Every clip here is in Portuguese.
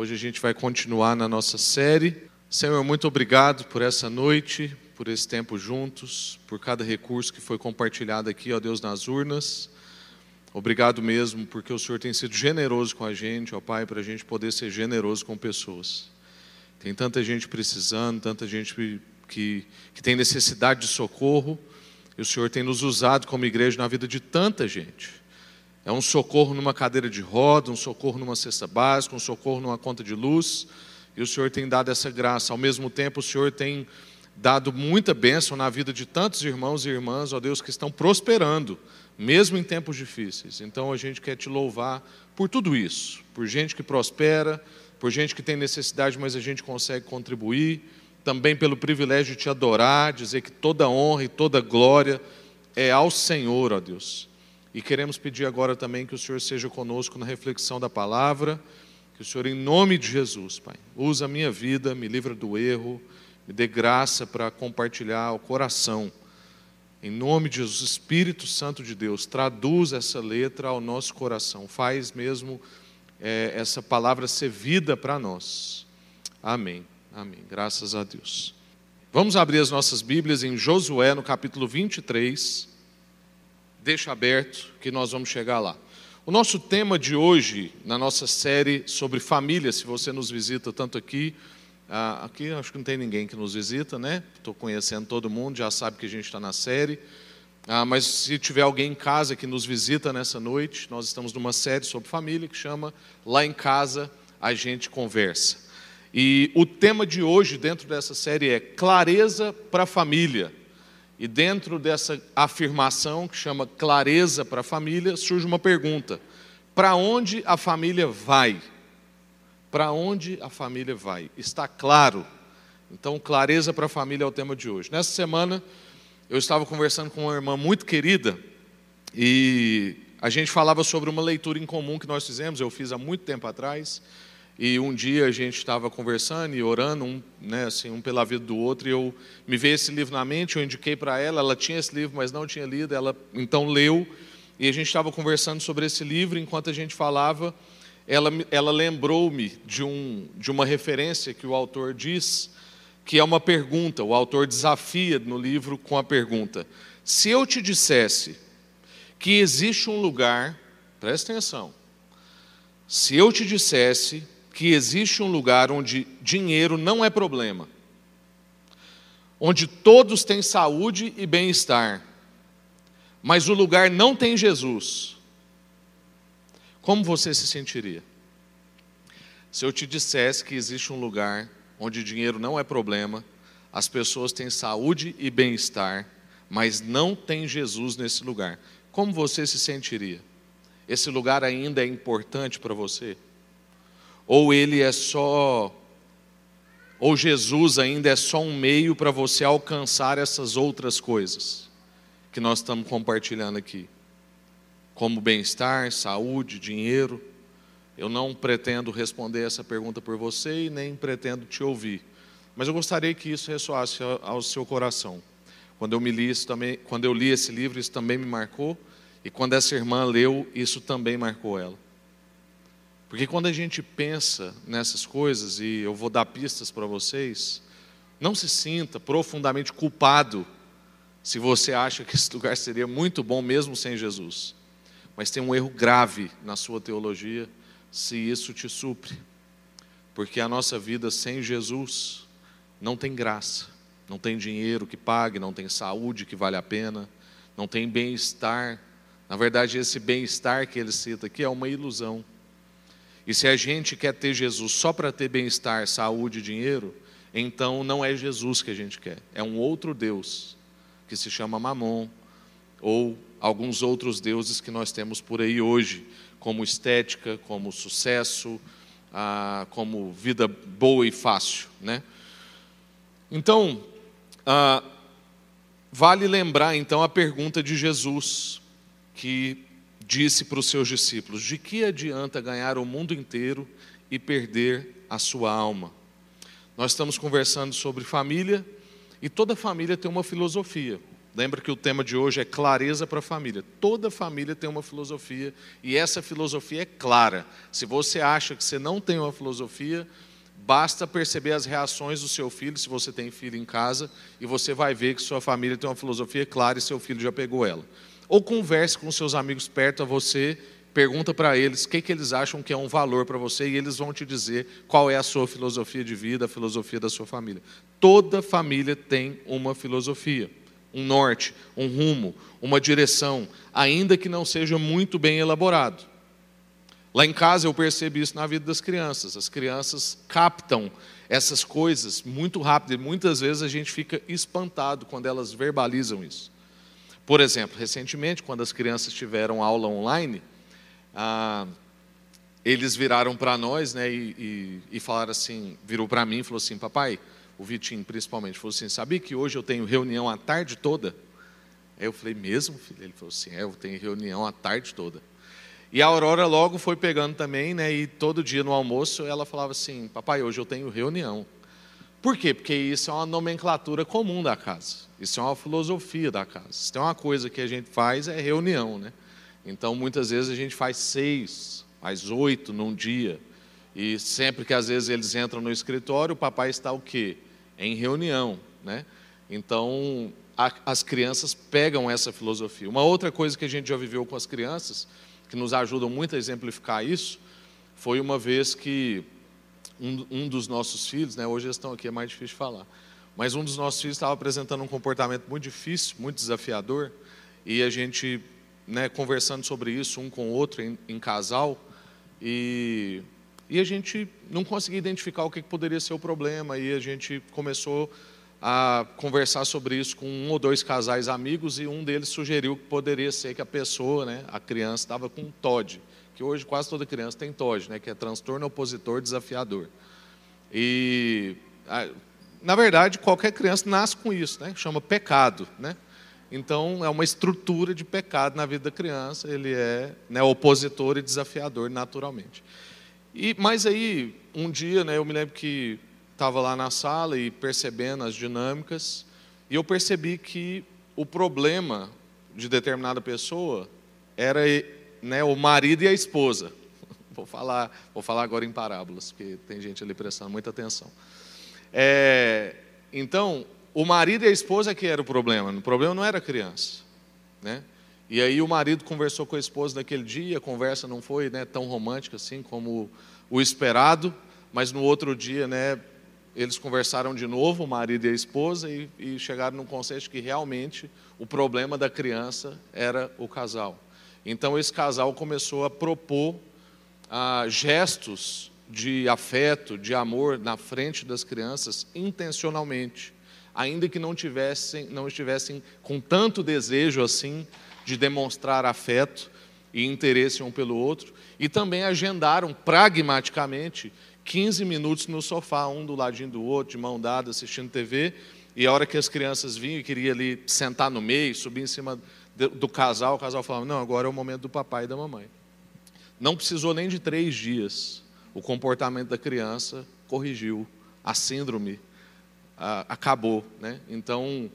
Hoje a gente vai continuar na nossa série. Senhor, muito obrigado por essa noite, por esse tempo juntos, por cada recurso que foi compartilhado aqui, ó Deus, nas urnas. Obrigado mesmo, porque o Senhor tem sido generoso com a gente, ó Pai, para a gente poder ser generoso com pessoas. Tem tanta gente precisando, tanta gente que, que tem necessidade de socorro, e o Senhor tem nos usado como igreja na vida de tanta gente. É um socorro numa cadeira de roda, um socorro numa cesta básica, um socorro numa conta de luz. E o Senhor tem dado essa graça. Ao mesmo tempo, o Senhor tem dado muita bênção na vida de tantos irmãos e irmãs, ó Deus, que estão prosperando, mesmo em tempos difíceis. Então a gente quer te louvar por tudo isso, por gente que prospera, por gente que tem necessidade, mas a gente consegue contribuir, também pelo privilégio de te adorar, dizer que toda honra e toda glória é ao Senhor, ó Deus. E queremos pedir agora também que o Senhor seja conosco na reflexão da palavra, que o Senhor, em nome de Jesus, Pai, use a minha vida, me livra do erro, me dê graça para compartilhar o coração. Em nome de Jesus, Espírito Santo de Deus, traduz essa letra ao nosso coração, faz mesmo é, essa palavra ser vida para nós. Amém, amém, graças a Deus. Vamos abrir as nossas Bíblias em Josué, no capítulo 23 deixa aberto que nós vamos chegar lá. O nosso tema de hoje, na nossa série sobre família, se você nos visita tanto aqui, ah, aqui acho que não tem ninguém que nos visita, né? Estou conhecendo todo mundo, já sabe que a gente está na série. Ah, mas se tiver alguém em casa que nos visita nessa noite, nós estamos numa série sobre família que chama Lá em Casa a gente conversa. E o tema de hoje dentro dessa série é clareza para a família. E dentro dessa afirmação, que chama clareza para a família, surge uma pergunta: para onde a família vai? Para onde a família vai? Está claro? Então, clareza para a família é o tema de hoje. Nessa semana, eu estava conversando com uma irmã muito querida e a gente falava sobre uma leitura em comum que nós fizemos, eu fiz há muito tempo atrás. E um dia a gente estava conversando e orando, um, né, assim, um pela vida do outro, e eu me veio esse livro na mente, eu indiquei para ela, ela tinha esse livro, mas não tinha lido, ela então leu, e a gente estava conversando sobre esse livro, enquanto a gente falava, ela, ela lembrou-me de, um, de uma referência que o autor diz, que é uma pergunta, o autor desafia no livro com a pergunta: se eu te dissesse que existe um lugar, presta atenção, se eu te dissesse que existe um lugar onde dinheiro não é problema, onde todos têm saúde e bem-estar, mas o lugar não tem Jesus, como você se sentiria? Se eu te dissesse que existe um lugar onde dinheiro não é problema, as pessoas têm saúde e bem-estar, mas não tem Jesus nesse lugar, como você se sentiria? Esse lugar ainda é importante para você? Ou ele é só ou Jesus ainda é só um meio para você alcançar essas outras coisas que nós estamos compartilhando aqui, como bem-estar, saúde, dinheiro. Eu não pretendo responder essa pergunta por você e nem pretendo te ouvir, mas eu gostaria que isso ressoasse ao seu coração. Quando eu me li isso também, quando eu li esse livro, isso também me marcou, e quando essa irmã leu, isso também marcou ela. Porque quando a gente pensa nessas coisas, e eu vou dar pistas para vocês, não se sinta profundamente culpado se você acha que esse lugar seria muito bom mesmo sem Jesus. Mas tem um erro grave na sua teologia se isso te supre. Porque a nossa vida sem Jesus não tem graça, não tem dinheiro que pague, não tem saúde que vale a pena, não tem bem-estar. Na verdade, esse bem-estar que ele cita aqui é uma ilusão. E se a gente quer ter Jesus só para ter bem-estar, saúde e dinheiro, então não é Jesus que a gente quer, é um outro Deus, que se chama Mamon, ou alguns outros deuses que nós temos por aí hoje, como estética, como sucesso, ah, como vida boa e fácil. Né? Então, ah, vale lembrar então a pergunta de Jesus, que disse para os seus discípulos: De que adianta ganhar o mundo inteiro e perder a sua alma? Nós estamos conversando sobre família e toda família tem uma filosofia. Lembra que o tema de hoje é clareza para a família. Toda família tem uma filosofia e essa filosofia é clara. Se você acha que você não tem uma filosofia, basta perceber as reações do seu filho, se você tem filho em casa, e você vai ver que sua família tem uma filosofia clara e seu filho já pegou ela. Ou converse com seus amigos perto a você, pergunta para eles o que, que eles acham que é um valor para você e eles vão te dizer qual é a sua filosofia de vida, a filosofia da sua família. Toda família tem uma filosofia um norte, um rumo, uma direção, ainda que não seja muito bem elaborado. Lá em casa eu percebo isso na vida das crianças. As crianças captam essas coisas muito rápido e muitas vezes a gente fica espantado quando elas verbalizam isso. Por exemplo, recentemente, quando as crianças tiveram aula online, ah, eles viraram para nós né, e, e, e falaram assim, virou para mim e falou assim, papai, o Vitinho principalmente, falou assim: sabia que hoje eu tenho reunião a tarde toda? Aí eu falei: mesmo, filho? Ele falou assim: é, eu tenho reunião a tarde toda. E a Aurora logo foi pegando também, né? E todo dia no almoço ela falava assim: papai, hoje eu tenho reunião. Por quê? Porque isso é uma nomenclatura comum da casa. Isso é uma filosofia da casa. Se tem uma coisa que a gente faz é reunião, né? Então muitas vezes a gente faz seis, faz oito num dia. E sempre que às vezes eles entram no escritório, o papai está o quê? em reunião, né? Então, a, as crianças pegam essa filosofia. Uma outra coisa que a gente já viveu com as crianças, que nos ajudam muito a exemplificar isso, foi uma vez que um, um dos nossos filhos, né, hoje eles estão aqui, é mais difícil falar, mas um dos nossos filhos estava apresentando um comportamento muito difícil, muito desafiador, e a gente, né, conversando sobre isso, um com o outro, em, em casal, e e a gente não conseguia identificar o que poderia ser o problema, e a gente começou a conversar sobre isso com um ou dois casais amigos, e um deles sugeriu que poderia ser que a pessoa, né, a criança, estava com TOD, que hoje quase toda criança tem TOD, né, que é transtorno opositor desafiador. E, na verdade, qualquer criança nasce com isso, né, chama pecado, né? Então, é uma estrutura de pecado na vida da criança, ele é né, opositor e desafiador naturalmente. E, mas aí, um dia, né, eu me lembro que estava lá na sala e percebendo as dinâmicas, e eu percebi que o problema de determinada pessoa era né, o marido e a esposa. Vou falar, vou falar agora em parábolas, porque tem gente ali prestando muita atenção. É, então, o marido e a esposa que era o problema, o problema não era a criança. Né? E aí o marido conversou com a esposa naquele dia, a conversa não foi né, tão romântica assim como o esperado, mas no outro dia, né, eles conversaram de novo, o marido e a esposa, e, e chegaram num consenso que realmente o problema da criança era o casal. Então esse casal começou a propor ah, gestos de afeto, de amor na frente das crianças intencionalmente, ainda que não tivessem, não estivessem com tanto desejo assim de demonstrar afeto e interesse um pelo outro, e também agendaram pragmaticamente 15 minutos no sofá, um do ladinho do outro, de mão dada, assistindo TV, e a hora que as crianças vinham e queria ali sentar no meio, subir em cima do casal, o casal falava, não, agora é o momento do papai e da mamãe. Não precisou nem de três dias, o comportamento da criança corrigiu, a síndrome acabou. Né? Então,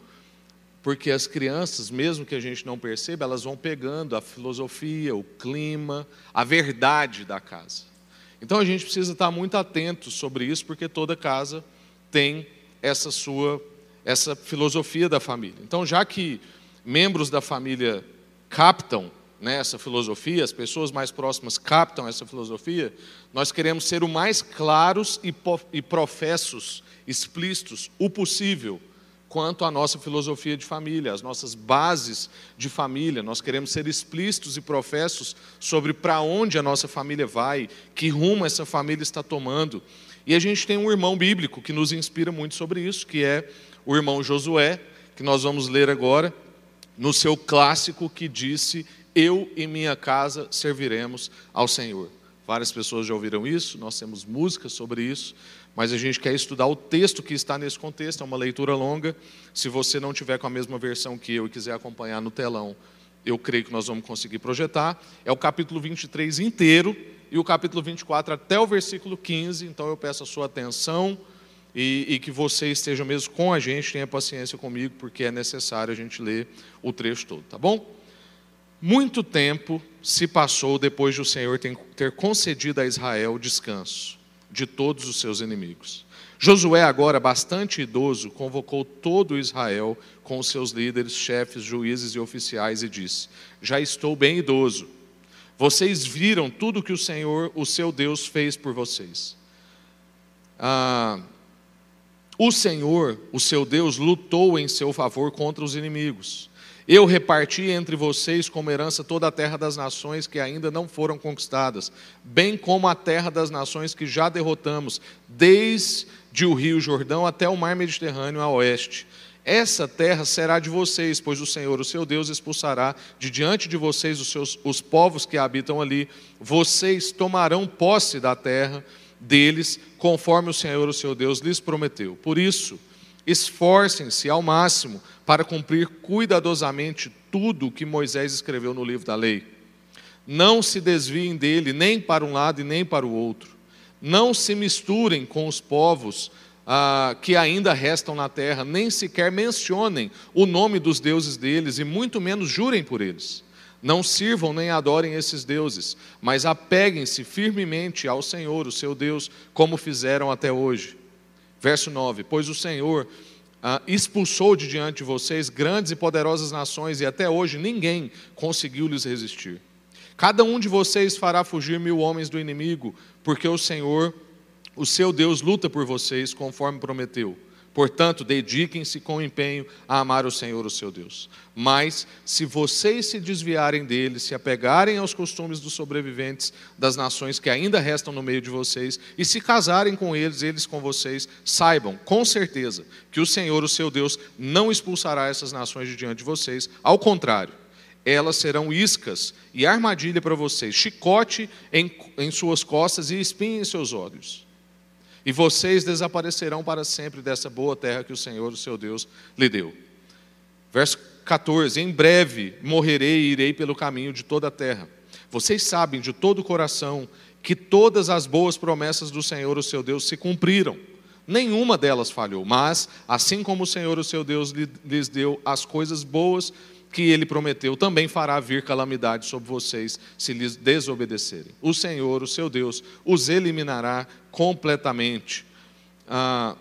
porque as crianças, mesmo que a gente não perceba, elas vão pegando a filosofia, o clima, a verdade da casa. Então a gente precisa estar muito atento sobre isso, porque toda casa tem essa sua essa filosofia da família. Então, já que membros da família captam né, essa filosofia, as pessoas mais próximas captam essa filosofia, nós queremos ser o mais claros e professos, explícitos, o possível quanto à nossa filosofia de família, as nossas bases de família. Nós queremos ser explícitos e professos sobre para onde a nossa família vai, que rumo essa família está tomando. E a gente tem um irmão bíblico que nos inspira muito sobre isso, que é o irmão Josué, que nós vamos ler agora, no seu clássico que disse: Eu e minha casa serviremos ao Senhor. Várias pessoas já ouviram isso, nós temos músicas sobre isso, mas a gente quer estudar o texto que está nesse contexto, é uma leitura longa. Se você não tiver com a mesma versão que eu e quiser acompanhar no telão, eu creio que nós vamos conseguir projetar. É o capítulo 23 inteiro e o capítulo 24 até o versículo 15, então eu peço a sua atenção e, e, que você esteja mesmo com a gente, tenha paciência comigo, porque é necessário a gente ler o trecho todo, tá bom? Muito tempo se passou depois de o Senhor ter concedido a Israel descanso de todos os seus inimigos. Josué, agora bastante idoso, convocou todo Israel com os seus líderes, chefes, juízes e oficiais e disse: Já estou bem idoso. Vocês viram tudo que o Senhor, o seu Deus, fez por vocês. Ah, o Senhor, o seu Deus, lutou em seu favor contra os inimigos. Eu reparti entre vocês como herança toda a terra das nações que ainda não foram conquistadas, bem como a terra das nações que já derrotamos, desde o rio Jordão até o mar Mediterrâneo a oeste. Essa terra será de vocês, pois o Senhor, o seu Deus, expulsará de diante de vocês os, seus, os povos que habitam ali. Vocês tomarão posse da terra deles, conforme o Senhor, o seu Deus, lhes prometeu. Por isso, esforcem-se ao máximo para cumprir cuidadosamente tudo o que Moisés escreveu no livro da lei. Não se desviem dele nem para um lado e nem para o outro. Não se misturem com os povos ah, que ainda restam na terra, nem sequer mencionem o nome dos deuses deles, e muito menos jurem por eles. Não sirvam nem adorem esses deuses, mas apeguem-se firmemente ao Senhor, o seu Deus, como fizeram até hoje. Verso 9: Pois o Senhor ah, expulsou de diante de vocês grandes e poderosas nações, e até hoje ninguém conseguiu lhes resistir. Cada um de vocês fará fugir mil homens do inimigo, porque o Senhor, o seu Deus, luta por vocês, conforme prometeu. Portanto, dediquem-se com empenho a amar o Senhor, o seu Deus. Mas, se vocês se desviarem dele, se apegarem aos costumes dos sobreviventes das nações que ainda restam no meio de vocês, e se casarem com eles, eles com vocês, saibam com certeza que o Senhor, o seu Deus, não expulsará essas nações de diante de vocês. Ao contrário, elas serão iscas e armadilha para vocês, chicote em, em suas costas e espinho em seus olhos e vocês desaparecerão para sempre dessa boa terra que o Senhor, o seu Deus, lhe deu. Verso 14: Em breve morrerei e irei pelo caminho de toda a terra. Vocês sabem de todo o coração que todas as boas promessas do Senhor, o seu Deus, se cumpriram. Nenhuma delas falhou, mas, assim como o Senhor, o seu Deus, lhes deu as coisas boas que ele prometeu, também fará vir calamidade sobre vocês se lhes desobedecerem. O Senhor, o seu Deus, os eliminará completamente ah,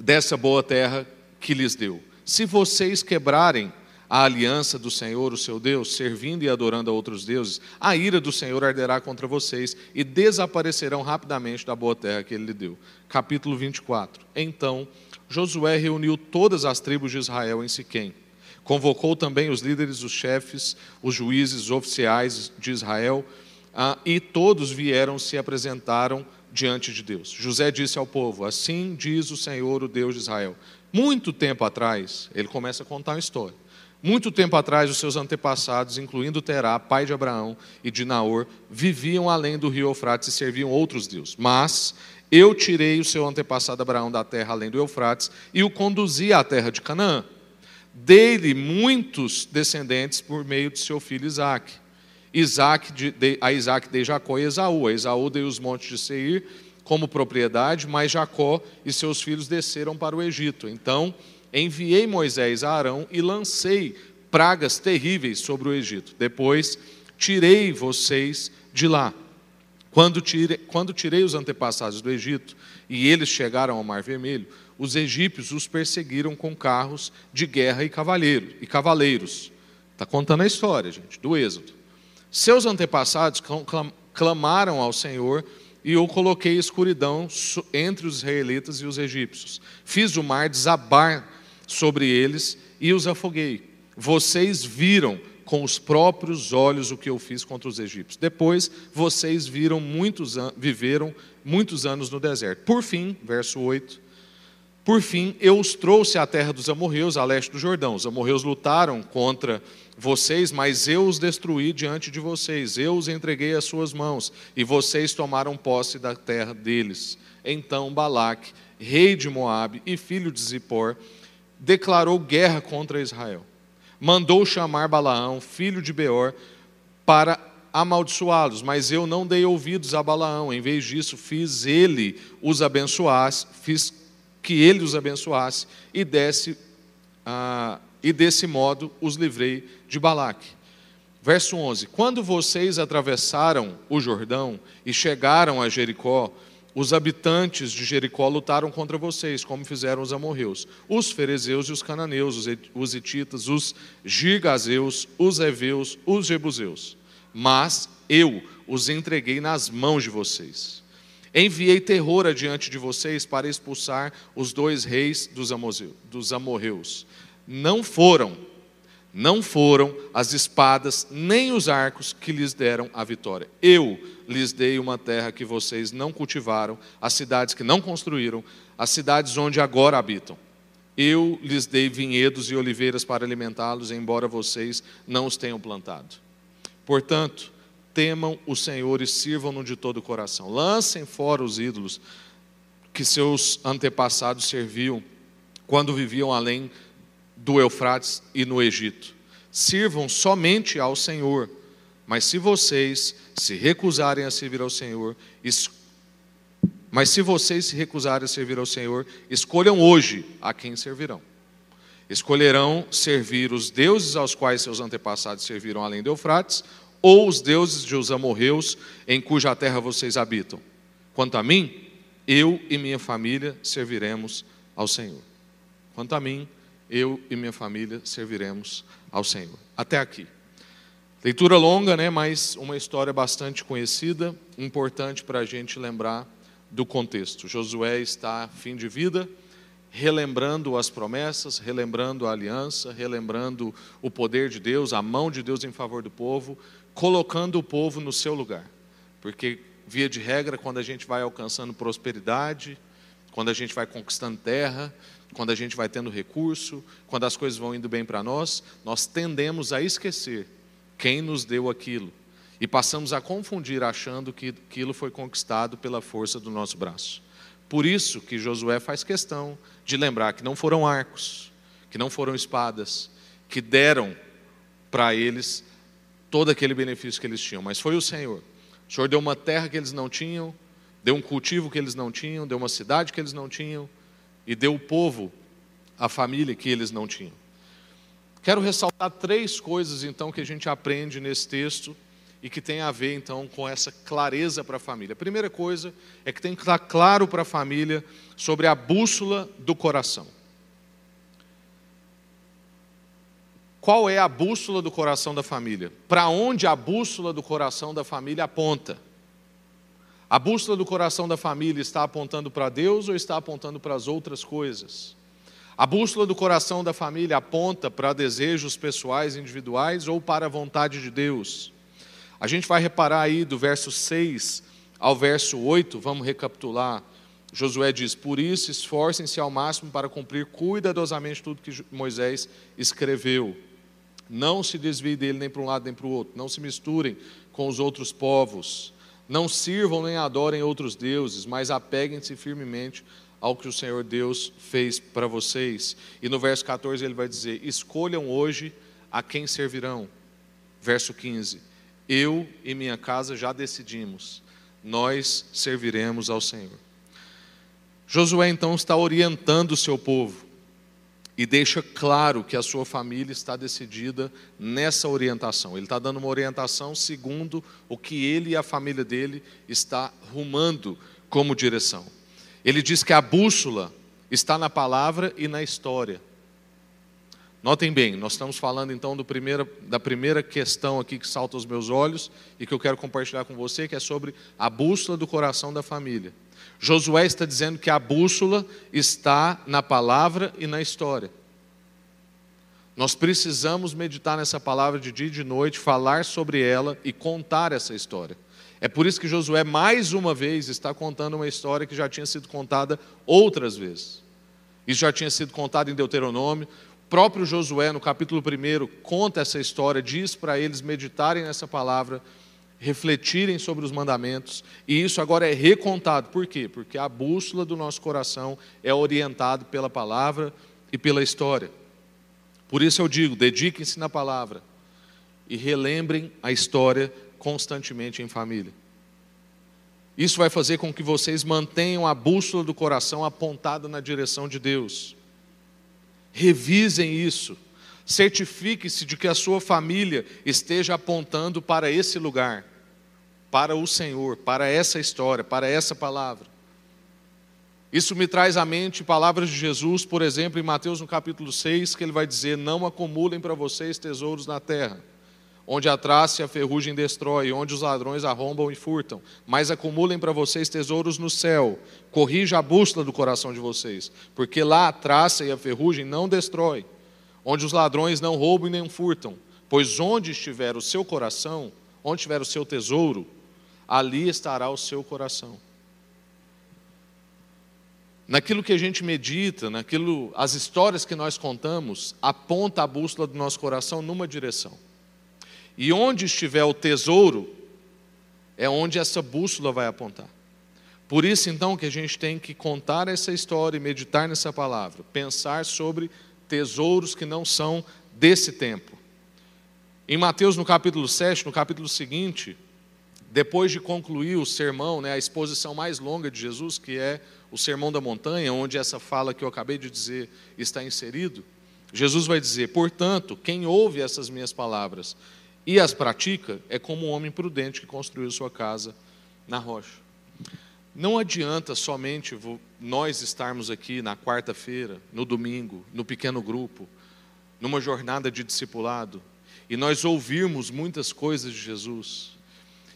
dessa boa terra que lhes deu. Se vocês quebrarem a aliança do Senhor, o seu Deus, servindo e adorando a outros deuses, a ira do Senhor arderá contra vocês e desaparecerão rapidamente da boa terra que ele lhe deu. Capítulo 24. Então Josué reuniu todas as tribos de Israel em Siquém Convocou também os líderes, os chefes, os juízes, os oficiais de Israel, ah, e todos vieram se apresentaram diante de Deus. José disse ao povo: Assim diz o Senhor, o Deus de Israel. Muito tempo atrás, ele começa a contar uma história. Muito tempo atrás, os seus antepassados, incluindo Terá, pai de Abraão e de Naor, viviam além do rio Eufrates e serviam outros deuses. Mas eu tirei o seu antepassado Abraão da terra além do Eufrates e o conduzi à terra de Canaã dele muitos descendentes por meio de seu filho Isaac. Isaac de, de, a Isaac dei Jacó e Esaú. A Esaú deu os montes de Seir como propriedade, mas Jacó e seus filhos desceram para o Egito. Então enviei Moisés a Arão e lancei pragas terríveis sobre o Egito. Depois tirei vocês de lá. Quando tirei, quando tirei os antepassados do Egito e eles chegaram ao Mar Vermelho, os egípcios os perseguiram com carros de guerra e, cavaleiro, e cavaleiros. Está contando a história, gente, do Êxodo. Seus antepassados clamaram ao Senhor e eu coloquei escuridão entre os israelitas e os egípcios. Fiz o mar desabar sobre eles e os afoguei. Vocês viram com os próprios olhos o que eu fiz contra os egípcios. Depois, vocês viram muitos viveram muitos anos no deserto. Por fim, verso 8, por fim, eu os trouxe à terra dos amorreus, a leste do Jordão. Os amorreus lutaram contra vocês, mas eu os destruí diante de vocês. Eu os entreguei às suas mãos, e vocês tomaram posse da terra deles. Então Balaque, rei de Moabe e filho de Zippor, declarou guerra contra Israel. Mandou chamar Balaão, filho de Beor, para amaldiçoá-los, mas eu não dei ouvidos a Balaão. Em vez disso, fiz ele os abençoar, fiz que ele os abençoasse e desse ah, e desse modo os livrei de Balaque. Verso 11: Quando vocês atravessaram o Jordão e chegaram a Jericó, os habitantes de Jericó lutaram contra vocês, como fizeram os amorreus, os ferezeus e os cananeus, os ititas, os gigazeus, os heveus, os jebuseus. Mas eu os entreguei nas mãos de vocês. Enviei terror adiante de vocês para expulsar os dois reis dos amorreus. Não foram, não foram as espadas nem os arcos que lhes deram a vitória. Eu lhes dei uma terra que vocês não cultivaram, as cidades que não construíram, as cidades onde agora habitam. Eu lhes dei vinhedos e oliveiras para alimentá-los, embora vocês não os tenham plantado. Portanto, temam o Senhor e sirvam-no de todo o coração. Lancem fora os ídolos que seus antepassados serviam quando viviam além do Eufrates e no Egito. Sirvam somente ao Senhor. Mas se vocês se recusarem a servir ao Senhor, es... mas se vocês se recusarem a servir ao Senhor, escolham hoje a quem servirão. Escolherão servir os deuses aos quais seus antepassados serviram além do Eufrates, ou os deuses de os amorreus em cuja terra vocês habitam. Quanto a mim, eu e minha família serviremos ao Senhor. Quanto a mim, eu e minha família serviremos ao Senhor. Até aqui. Leitura longa, né, mas uma história bastante conhecida, importante para a gente lembrar do contexto. Josué está fim de vida, relembrando as promessas, relembrando a aliança, relembrando o poder de Deus, a mão de Deus em favor do povo, colocando o povo no seu lugar. Porque, via de regra, quando a gente vai alcançando prosperidade, quando a gente vai conquistando terra, quando a gente vai tendo recurso, quando as coisas vão indo bem para nós, nós tendemos a esquecer quem nos deu aquilo e passamos a confundir achando que aquilo foi conquistado pela força do nosso braço. Por isso que Josué faz questão de lembrar que não foram arcos, que não foram espadas, que deram para eles todo aquele benefício que eles tinham, mas foi o Senhor. O Senhor deu uma terra que eles não tinham, deu um cultivo que eles não tinham, deu uma cidade que eles não tinham, e deu o povo, a família que eles não tinham. Quero ressaltar três coisas então que a gente aprende nesse texto e que tem a ver então com essa clareza para a família. A primeira coisa é que tem que estar claro para a família sobre a bússola do coração. Qual é a bússola do coração da família? Para onde a bússola do coração da família aponta? A bússola do coração da família está apontando para Deus ou está apontando para as outras coisas? A bússola do coração da família aponta para desejos pessoais, individuais ou para a vontade de Deus? A gente vai reparar aí do verso 6 ao verso 8, vamos recapitular. Josué diz: Por isso, esforcem-se ao máximo para cumprir cuidadosamente tudo que Moisés escreveu. Não se desvie dele nem para um lado nem para o outro. Não se misturem com os outros povos. Não sirvam nem adorem outros deuses, mas apeguem-se firmemente ao que o Senhor Deus fez para vocês. E no verso 14 ele vai dizer: Escolham hoje a quem servirão. Verso 15: Eu e minha casa já decidimos, nós serviremos ao Senhor. Josué então está orientando o seu povo e deixa claro que a sua família está decidida nessa orientação. Ele está dando uma orientação segundo o que ele e a família dele está rumando como direção. Ele diz que a bússola está na palavra e na história. Notem bem, nós estamos falando então primeiro, da primeira questão aqui que salta aos meus olhos e que eu quero compartilhar com você, que é sobre a bússola do coração da família. Josué está dizendo que a bússola está na palavra e na história. Nós precisamos meditar nessa palavra de dia e de noite, falar sobre ela e contar essa história. É por isso que Josué, mais uma vez, está contando uma história que já tinha sido contada outras vezes. Isso já tinha sido contado em Deuteronômio. O próprio Josué, no capítulo 1, conta essa história, diz para eles meditarem nessa palavra refletirem sobre os mandamentos, e isso agora é recontado. Por quê? Porque a bússola do nosso coração é orientada pela palavra e pela história. Por isso eu digo: dediquem-se na palavra e relembrem a história constantemente em família. Isso vai fazer com que vocês mantenham a bússola do coração apontada na direção de Deus. Revisem isso. Certifique-se de que a sua família esteja apontando para esse lugar, para o Senhor, para essa história, para essa palavra. Isso me traz à mente palavras de Jesus, por exemplo, em Mateus no capítulo 6, que ele vai dizer: Não acumulem para vocês tesouros na terra, onde a traça e a ferrugem destrói, onde os ladrões arrombam e furtam, mas acumulem para vocês tesouros no céu. Corrija a bússola do coração de vocês, porque lá a traça e a ferrugem não destrói, onde os ladrões não roubam e nem furtam, pois onde estiver o seu coração, onde estiver o seu tesouro, ali estará o seu coração naquilo que a gente medita, naquilo, as histórias que nós contamos, aponta a bússola do nosso coração numa direção. E onde estiver o tesouro, é onde essa bússola vai apontar. Por isso, então, que a gente tem que contar essa história e meditar nessa palavra, pensar sobre tesouros que não são desse tempo. Em Mateus, no capítulo 7, no capítulo seguinte, depois de concluir o sermão, né, a exposição mais longa de Jesus, que é o Sermão da Montanha, onde essa fala que eu acabei de dizer está inserido, Jesus vai dizer: Portanto, quem ouve essas minhas palavras e as pratica é como um homem prudente que construiu sua casa na rocha. Não adianta somente nós estarmos aqui na quarta-feira, no domingo, no pequeno grupo, numa jornada de discipulado, e nós ouvirmos muitas coisas de Jesus,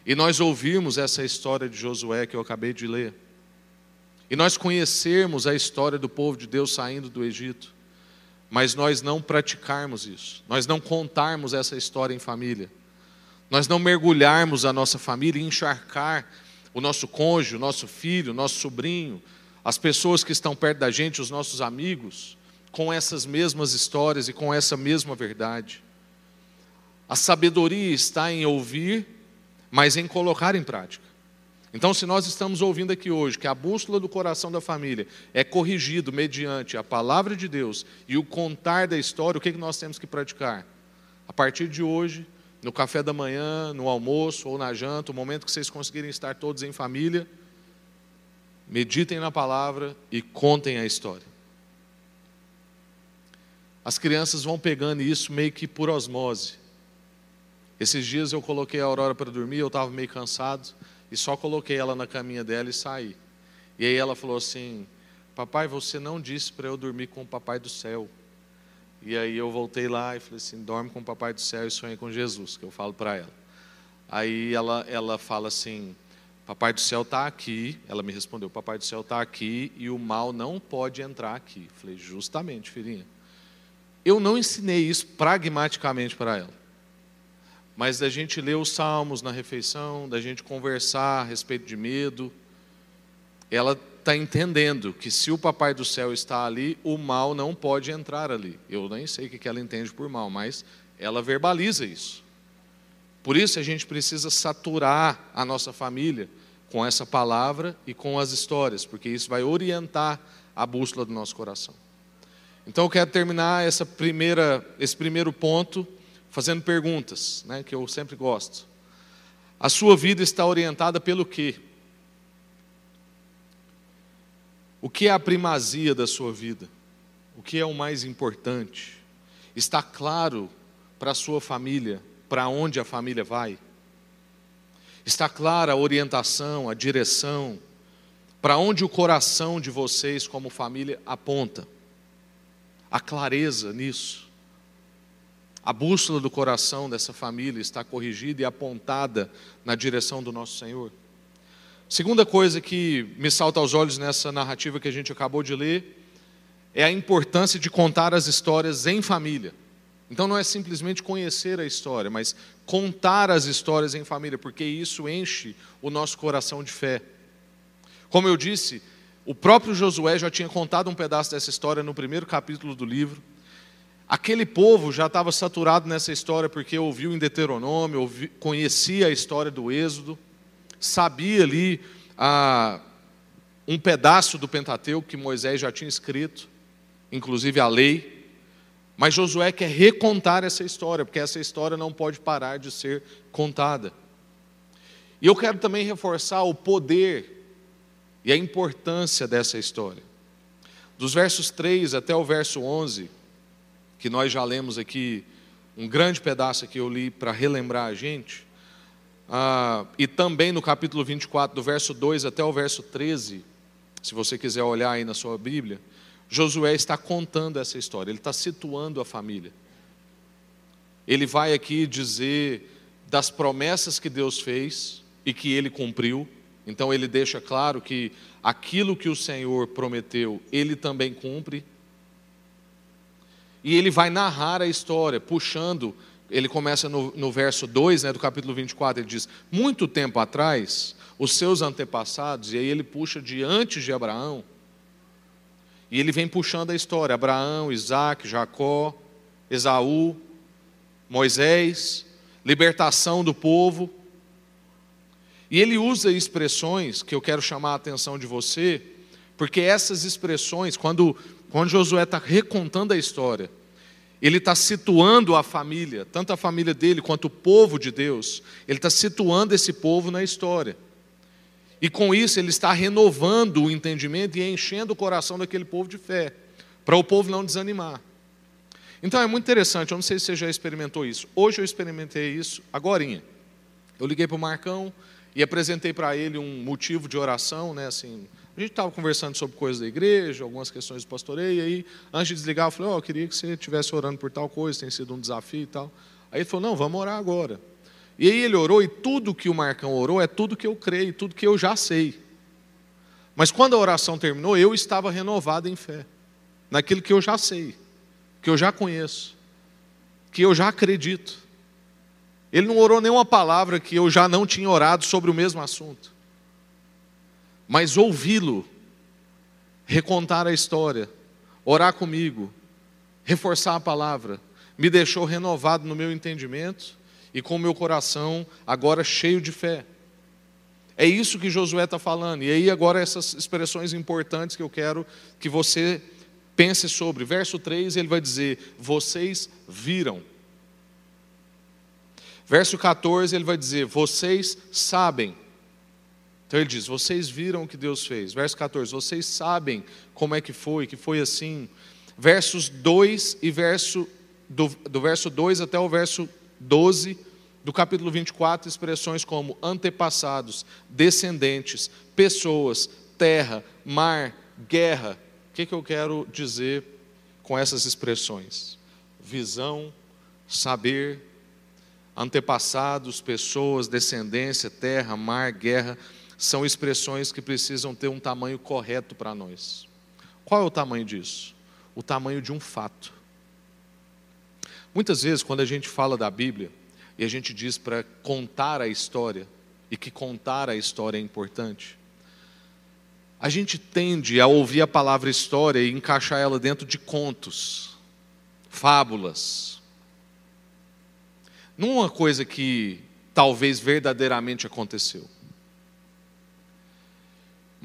e nós ouvirmos essa história de Josué que eu acabei de ler, e nós conhecermos a história do povo de Deus saindo do Egito, mas nós não praticarmos isso, nós não contarmos essa história em família, nós não mergulharmos a nossa família e encharcar o nosso cônjuge, o nosso filho, o nosso sobrinho, as pessoas que estão perto da gente, os nossos amigos, com essas mesmas histórias e com essa mesma verdade. A sabedoria está em ouvir, mas em colocar em prática. Então, se nós estamos ouvindo aqui hoje que a bússola do coração da família é corrigido mediante a palavra de Deus e o contar da história, o que nós temos que praticar? A partir de hoje, no café da manhã, no almoço ou na janta, o momento que vocês conseguirem estar todos em família, meditem na palavra e contem a história. As crianças vão pegando isso meio que por osmose. Esses dias eu coloquei a Aurora para dormir, eu estava meio cansado e só coloquei ela na caminha dela e saí. E aí ela falou assim: Papai, você não disse para eu dormir com o Papai do céu. E aí eu voltei lá e falei assim: dorme com o Papai do céu e sonhe com Jesus, que eu falo para ela. Aí ela, ela fala assim: Papai do céu está aqui. Ela me respondeu: Papai do céu está aqui e o mal não pode entrar aqui. Falei: justamente, filhinha. Eu não ensinei isso pragmaticamente para ela mas da gente ler os salmos na refeição, da gente conversar a respeito de medo, ela está entendendo que se o Papai do Céu está ali, o mal não pode entrar ali. Eu nem sei o que ela entende por mal, mas ela verbaliza isso. Por isso a gente precisa saturar a nossa família com essa palavra e com as histórias, porque isso vai orientar a bússola do nosso coração. Então eu quero terminar essa primeira, esse primeiro ponto fazendo perguntas, né, que eu sempre gosto. A sua vida está orientada pelo quê? O que é a primazia da sua vida? O que é o mais importante? Está claro para a sua família, para onde a família vai? Está clara a orientação, a direção, para onde o coração de vocês, como família, aponta? A clareza nisso. A bússola do coração dessa família está corrigida e apontada na direção do nosso Senhor. Segunda coisa que me salta aos olhos nessa narrativa que a gente acabou de ler é a importância de contar as histórias em família. Então não é simplesmente conhecer a história, mas contar as histórias em família, porque isso enche o nosso coração de fé. Como eu disse, o próprio Josué já tinha contado um pedaço dessa história no primeiro capítulo do livro. Aquele povo já estava saturado nessa história porque ouviu em Deuteronômio, ouvi, conhecia a história do Êxodo, sabia ali ah, um pedaço do Pentateuco que Moisés já tinha escrito, inclusive a lei. Mas Josué quer recontar essa história, porque essa história não pode parar de ser contada. E eu quero também reforçar o poder e a importância dessa história. Dos versos 3 até o verso 11, que nós já lemos aqui, um grande pedaço que eu li para relembrar a gente, ah, e também no capítulo 24, do verso 2 até o verso 13, se você quiser olhar aí na sua Bíblia, Josué está contando essa história, ele está situando a família. Ele vai aqui dizer das promessas que Deus fez e que ele cumpriu. Então ele deixa claro que aquilo que o Senhor prometeu, ele também cumpre. E ele vai narrar a história, puxando, ele começa no, no verso 2 né, do capítulo 24, ele diz: Muito tempo atrás, os seus antepassados, e aí ele puxa de antes de Abraão, e ele vem puxando a história: Abraão, Isaac, Jacó, Esaú, Moisés, libertação do povo. E ele usa expressões que eu quero chamar a atenção de você, porque essas expressões, quando, quando Josué está recontando a história, ele está situando a família, tanto a família dele quanto o povo de Deus, ele está situando esse povo na história. E com isso ele está renovando o entendimento e enchendo o coração daquele povo de fé, para o povo não desanimar. Então é muito interessante, eu não sei se você já experimentou isso. Hoje eu experimentei isso agorinha. Eu liguei para o Marcão e apresentei para ele um motivo de oração, né, assim, a gente estava conversando sobre coisas da igreja, algumas questões do pastoreio, e aí, antes de desligar, eu falei, ó, oh, eu queria que você estivesse orando por tal coisa, tem sido um desafio e tal. Aí ele falou, não, vamos orar agora. E aí ele orou, e tudo que o Marcão orou é tudo que eu creio, tudo que eu já sei. Mas quando a oração terminou, eu estava renovado em fé, naquilo que eu já sei que eu já conheço, que eu já acredito. Ele não orou nenhuma palavra que eu já não tinha orado sobre o mesmo assunto. Mas ouvi-lo, recontar a história, orar comigo, reforçar a palavra, me deixou renovado no meu entendimento e com o meu coração agora cheio de fé. É isso que Josué está falando. E aí, agora, essas expressões importantes que eu quero que você Pense sobre, verso 3 ele vai dizer: Vocês viram. Verso 14 ele vai dizer: Vocês sabem. Então ele diz: Vocês viram o que Deus fez. Verso 14: Vocês sabem como é que foi, que foi assim. Versos 2 e verso do, do verso 2 até o verso 12 do capítulo 24, expressões como antepassados, descendentes, pessoas, terra, mar, guerra, o que, que eu quero dizer com essas expressões? Visão, saber, antepassados, pessoas, descendência, terra, mar, guerra, são expressões que precisam ter um tamanho correto para nós. Qual é o tamanho disso? O tamanho de um fato. Muitas vezes, quando a gente fala da Bíblia e a gente diz para contar a história, e que contar a história é importante, a gente tende a ouvir a palavra história e encaixar ela dentro de contos, fábulas. Não uma coisa que talvez verdadeiramente aconteceu.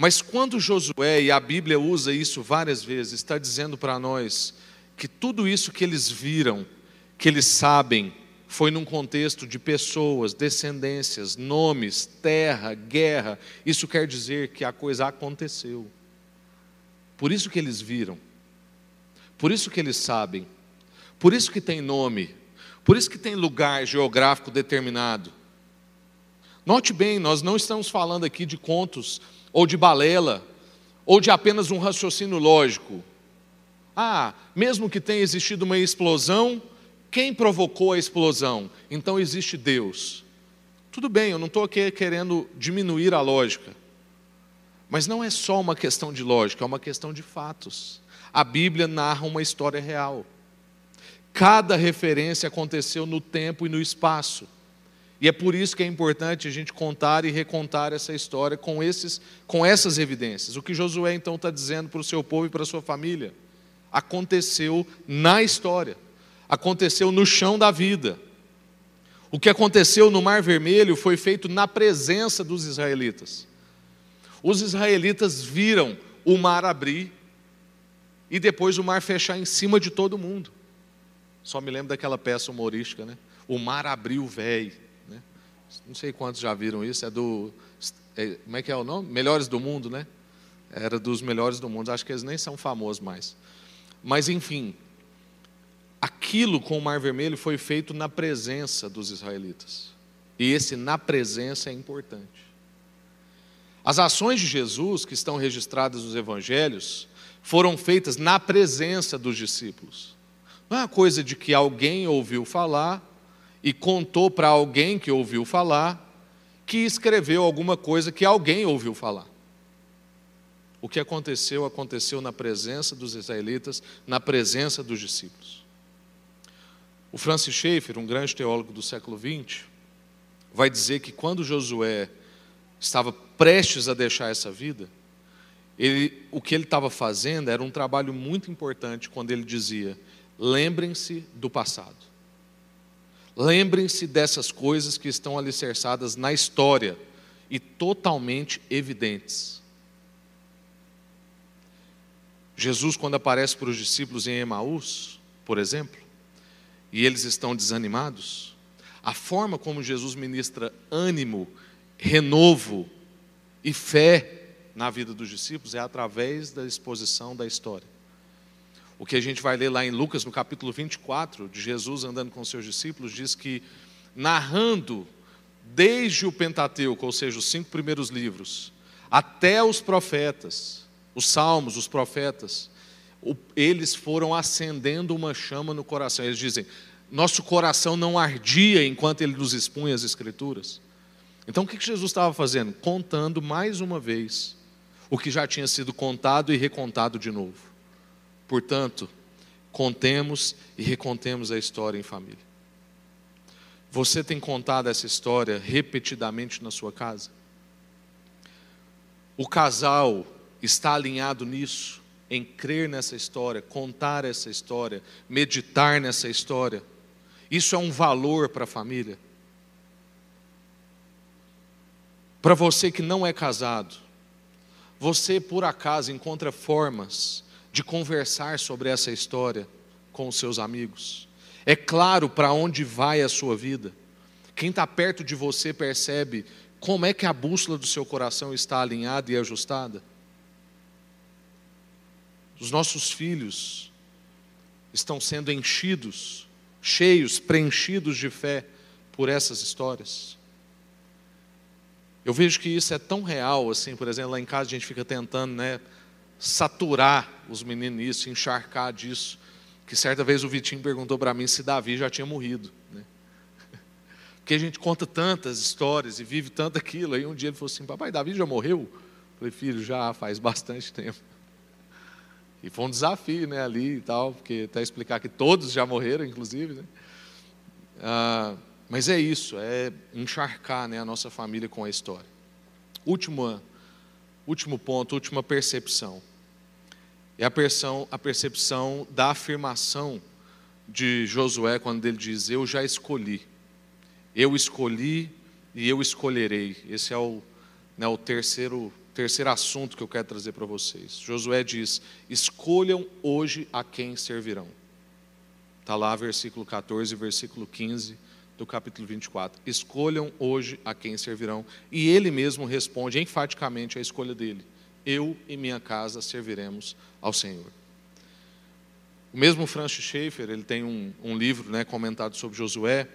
Mas quando Josué, e a Bíblia usa isso várias vezes, está dizendo para nós que tudo isso que eles viram, que eles sabem, foi num contexto de pessoas, descendências, nomes, terra, guerra. Isso quer dizer que a coisa aconteceu. Por isso que eles viram. Por isso que eles sabem. Por isso que tem nome. Por isso que tem lugar geográfico determinado. Note bem, nós não estamos falando aqui de contos ou de balela ou de apenas um raciocínio lógico. Ah, mesmo que tenha existido uma explosão, quem provocou a explosão? Então existe Deus. Tudo bem, eu não estou aqui querendo diminuir a lógica. Mas não é só uma questão de lógica, é uma questão de fatos. A Bíblia narra uma história real. Cada referência aconteceu no tempo e no espaço. E é por isso que é importante a gente contar e recontar essa história com, esses, com essas evidências. O que Josué então está dizendo para o seu povo e para a sua família aconteceu na história aconteceu no chão da vida. O que aconteceu no Mar Vermelho foi feito na presença dos israelitas. Os israelitas viram o mar abrir e depois o mar fechar em cima de todo mundo. Só me lembro daquela peça humorística, né? O mar abriu, velho. Não sei quantos já viram isso, é do. É, como é que é o nome? Melhores do Mundo, né? Era dos melhores do mundo. Acho que eles nem são famosos mais. Mas, enfim, aquilo com o Mar Vermelho foi feito na presença dos israelitas. E esse na presença é importante. As ações de Jesus, que estão registradas nos evangelhos, foram feitas na presença dos discípulos. Não é uma coisa de que alguém ouviu falar e contou para alguém que ouviu falar, que escreveu alguma coisa que alguém ouviu falar. O que aconteceu, aconteceu na presença dos israelitas, na presença dos discípulos. O Francis Schaeffer, um grande teólogo do século XX, vai dizer que quando Josué estava prestes a deixar essa vida, ele, o que ele estava fazendo era um trabalho muito importante quando ele dizia: lembrem-se do passado. Lembrem-se dessas coisas que estão alicerçadas na história e totalmente evidentes. Jesus, quando aparece para os discípulos em Emaús, por exemplo, e eles estão desanimados, a forma como Jesus ministra ânimo, renovo e fé na vida dos discípulos é através da exposição da história. O que a gente vai ler lá em Lucas, no capítulo 24, de Jesus andando com seus discípulos, diz que, narrando desde o Pentateuco, ou seja, os cinco primeiros livros, até os profetas, os salmos, os profetas, eles foram acendendo uma chama no coração. Eles dizem: nosso coração não ardia enquanto ele nos expunha as Escrituras. Então o que Jesus estava fazendo? Contando mais uma vez o que já tinha sido contado e recontado de novo. Portanto, contemos e recontemos a história em família. Você tem contado essa história repetidamente na sua casa? O casal está alinhado nisso, em crer nessa história, contar essa história, meditar nessa história. Isso é um valor para a família. Para você que não é casado, você por acaso encontra formas de conversar sobre essa história com os seus amigos? É claro para onde vai a sua vida. Quem está perto de você percebe como é que a bússola do seu coração está alinhada e ajustada. Os nossos filhos estão sendo enchidos, cheios, preenchidos de fé por essas histórias. Eu vejo que isso é tão real, assim, por exemplo, lá em casa a gente fica tentando, né, saturar os meninos nisso, encharcar disso, que certa vez o Vitinho perguntou para mim se Davi já tinha morrido, né? Porque a gente conta tantas histórias e vive tanto aquilo, aí um dia ele falou assim, papai, Davi já morreu? Eu falei, filho, já faz bastante tempo. E foi um desafio, né, ali e tal, porque até explicar que todos já morreram, inclusive, né? Ah, mas é isso, é encharcar né, a nossa família com a história. Última, último ponto, última percepção. É a, percepção, a percepção da afirmação de Josué quando ele diz: Eu já escolhi. Eu escolhi e eu escolherei. Esse é o, né, o terceiro terceiro assunto que eu quero trazer para vocês. Josué diz: escolham hoje a quem servirão. Está lá, versículo 14 e versículo 15 do capítulo 24. Escolham hoje a quem servirão. E ele mesmo responde enfaticamente a escolha dele: Eu e minha casa serviremos ao Senhor. O mesmo Francis Schaeffer, ele tem um, um livro né, comentado sobre Josué.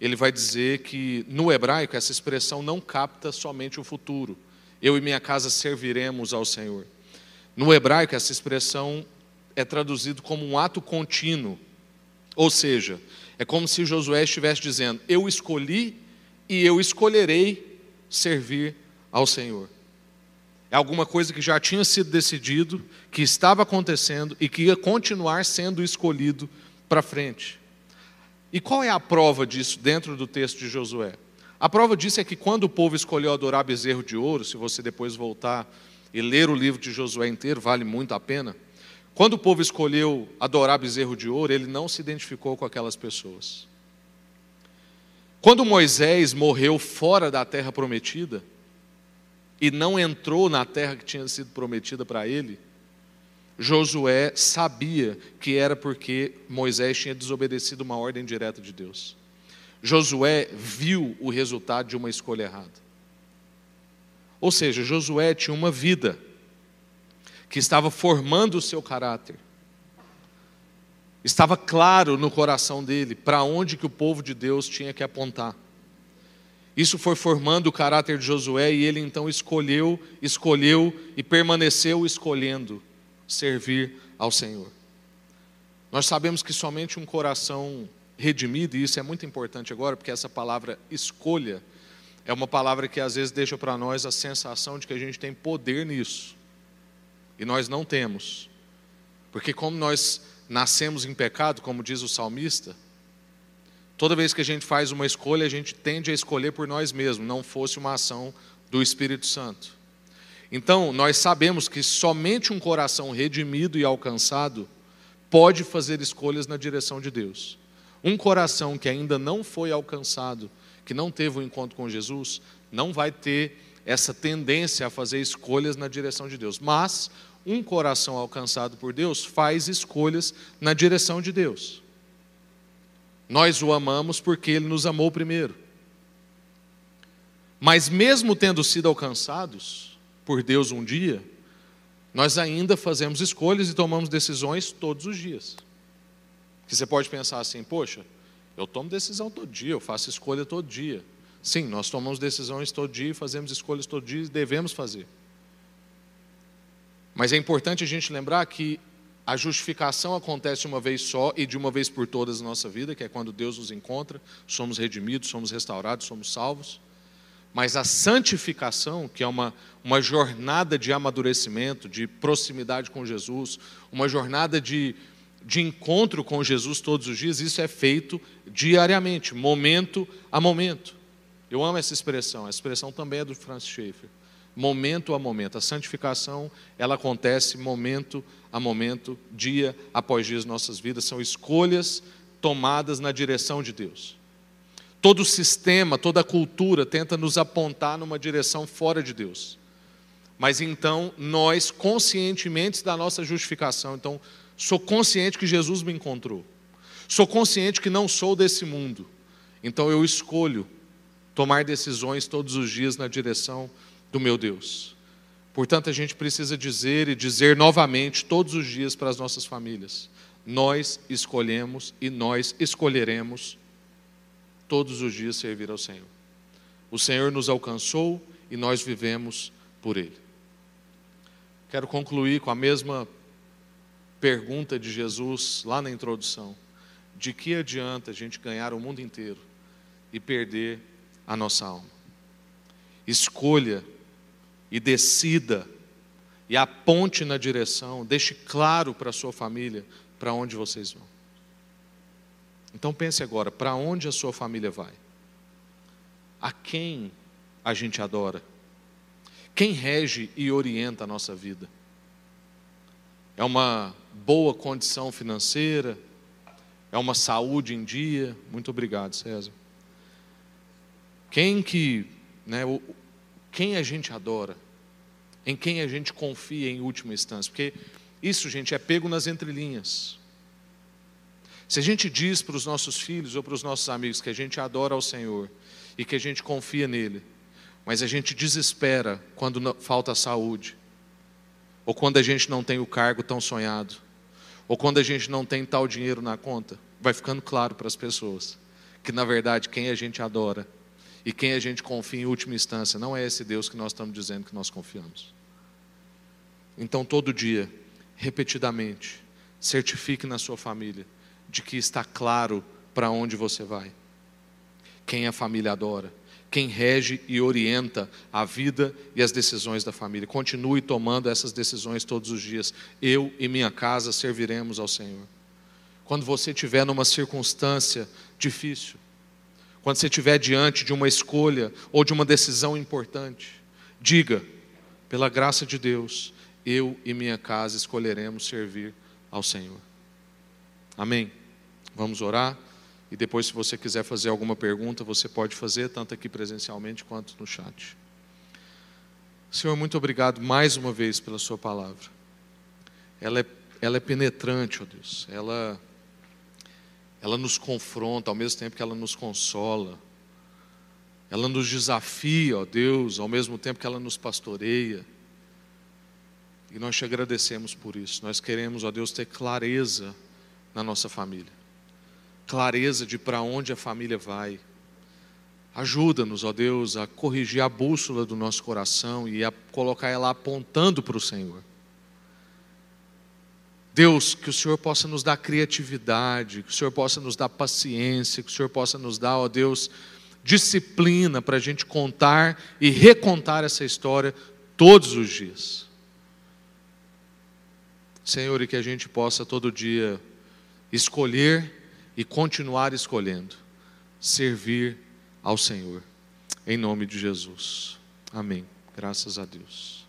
Ele vai dizer que no hebraico essa expressão não capta somente o futuro eu e minha casa serviremos ao Senhor. No hebraico, essa expressão é traduzido como um ato contínuo. Ou seja, é como se Josué estivesse dizendo: Eu escolhi e eu escolherei servir ao Senhor. É alguma coisa que já tinha sido decidido, que estava acontecendo e que ia continuar sendo escolhido para frente. E qual é a prova disso dentro do texto de Josué? A prova disso é que quando o povo escolheu adorar bezerro de ouro, se você depois voltar e ler o livro de Josué inteiro, vale muito a pena. Quando o povo escolheu adorar bezerro de ouro, ele não se identificou com aquelas pessoas. Quando Moisés morreu fora da terra prometida e não entrou na terra que tinha sido prometida para ele, Josué sabia que era porque Moisés tinha desobedecido uma ordem direta de Deus. Josué viu o resultado de uma escolha errada. Ou seja, Josué tinha uma vida que estava formando o seu caráter. Estava claro no coração dele para onde que o povo de Deus tinha que apontar. Isso foi formando o caráter de Josué e ele então escolheu, escolheu e permaneceu escolhendo servir ao Senhor. Nós sabemos que somente um coração redimido, e isso é muito importante agora, porque essa palavra escolha é uma palavra que às vezes deixa para nós a sensação de que a gente tem poder nisso. E nós não temos. Porque como nós nascemos em pecado, como diz o salmista, toda vez que a gente faz uma escolha, a gente tende a escolher por nós mesmos, não fosse uma ação do Espírito Santo. Então, nós sabemos que somente um coração redimido e alcançado pode fazer escolhas na direção de Deus. Um coração que ainda não foi alcançado, que não teve o um encontro com Jesus, não vai ter essa tendência a fazer escolhas na direção de Deus. Mas um coração alcançado por Deus faz escolhas na direção de Deus. Nós o amamos porque ele nos amou primeiro. Mas mesmo tendo sido alcançados por Deus um dia, nós ainda fazemos escolhas e tomamos decisões todos os dias. Que você pode pensar assim, poxa, eu tomo decisão todo dia, eu faço escolha todo dia. Sim, nós tomamos decisões todo dia, fazemos escolhas todo dia e devemos fazer. Mas é importante a gente lembrar que a justificação acontece uma vez só e de uma vez por todas na nossa vida, que é quando Deus nos encontra, somos redimidos, somos restaurados, somos salvos. Mas a santificação, que é uma, uma jornada de amadurecimento, de proximidade com Jesus, uma jornada de, de encontro com Jesus todos os dias, isso é feito diariamente, momento a momento. Eu amo essa expressão, a expressão também é do Francis Schaeffer momento a momento. A santificação, ela acontece momento a momento, dia após dia nossas vidas, são escolhas tomadas na direção de Deus. Todo sistema, toda cultura tenta nos apontar numa direção fora de Deus. Mas então, nós, conscientemente da nossa justificação, então, sou consciente que Jesus me encontrou. Sou consciente que não sou desse mundo. Então eu escolho tomar decisões todos os dias na direção do meu Deus. Portanto, a gente precisa dizer e dizer novamente todos os dias para as nossas famílias: nós escolhemos e nós escolheremos todos os dias servir ao Senhor. O Senhor nos alcançou e nós vivemos por Ele. Quero concluir com a mesma pergunta de Jesus lá na introdução: de que adianta a gente ganhar o mundo inteiro e perder a nossa alma? Escolha e decida e aponte na direção, deixe claro para a sua família para onde vocês vão. Então pense agora, para onde a sua família vai? A quem a gente adora? Quem rege e orienta a nossa vida? É uma boa condição financeira? É uma saúde em dia? Muito obrigado, César. Quem que, né, quem a gente adora, em quem a gente confia em última instância, porque isso, gente, é pego nas entrelinhas. Se a gente diz para os nossos filhos ou para os nossos amigos que a gente adora ao Senhor e que a gente confia nele, mas a gente desespera quando falta saúde, ou quando a gente não tem o cargo tão sonhado, ou quando a gente não tem tal dinheiro na conta, vai ficando claro para as pessoas que na verdade quem a gente adora e quem a gente confia em última instância não é esse Deus que nós estamos dizendo que nós confiamos. Então, todo dia, repetidamente, certifique na sua família de que está claro para onde você vai. Quem a família adora, quem rege e orienta a vida e as decisões da família. Continue tomando essas decisões todos os dias. Eu e minha casa serviremos ao Senhor. Quando você estiver numa circunstância difícil, quando você estiver diante de uma escolha ou de uma decisão importante, diga, pela graça de Deus, eu e minha casa escolheremos servir ao Senhor. Amém? Vamos orar? E depois, se você quiser fazer alguma pergunta, você pode fazer, tanto aqui presencialmente quanto no chat. Senhor, muito obrigado mais uma vez pela Sua palavra. Ela é, ela é penetrante, ó Deus. Ela ela nos confronta ao mesmo tempo que ela nos consola. Ela nos desafia, ó Deus, ao mesmo tempo que ela nos pastoreia. E nós te agradecemos por isso. Nós queremos, ó Deus, ter clareza na nossa família. Clareza de para onde a família vai. Ajuda-nos, ó Deus, a corrigir a bússola do nosso coração e a colocar ela apontando para o Senhor. Deus, que o Senhor possa nos dar criatividade, que o Senhor possa nos dar paciência, que o Senhor possa nos dar, ó Deus, disciplina para a gente contar e recontar essa história todos os dias. Senhor, e que a gente possa todo dia escolher e continuar escolhendo, servir ao Senhor. Em nome de Jesus. Amém. Graças a Deus.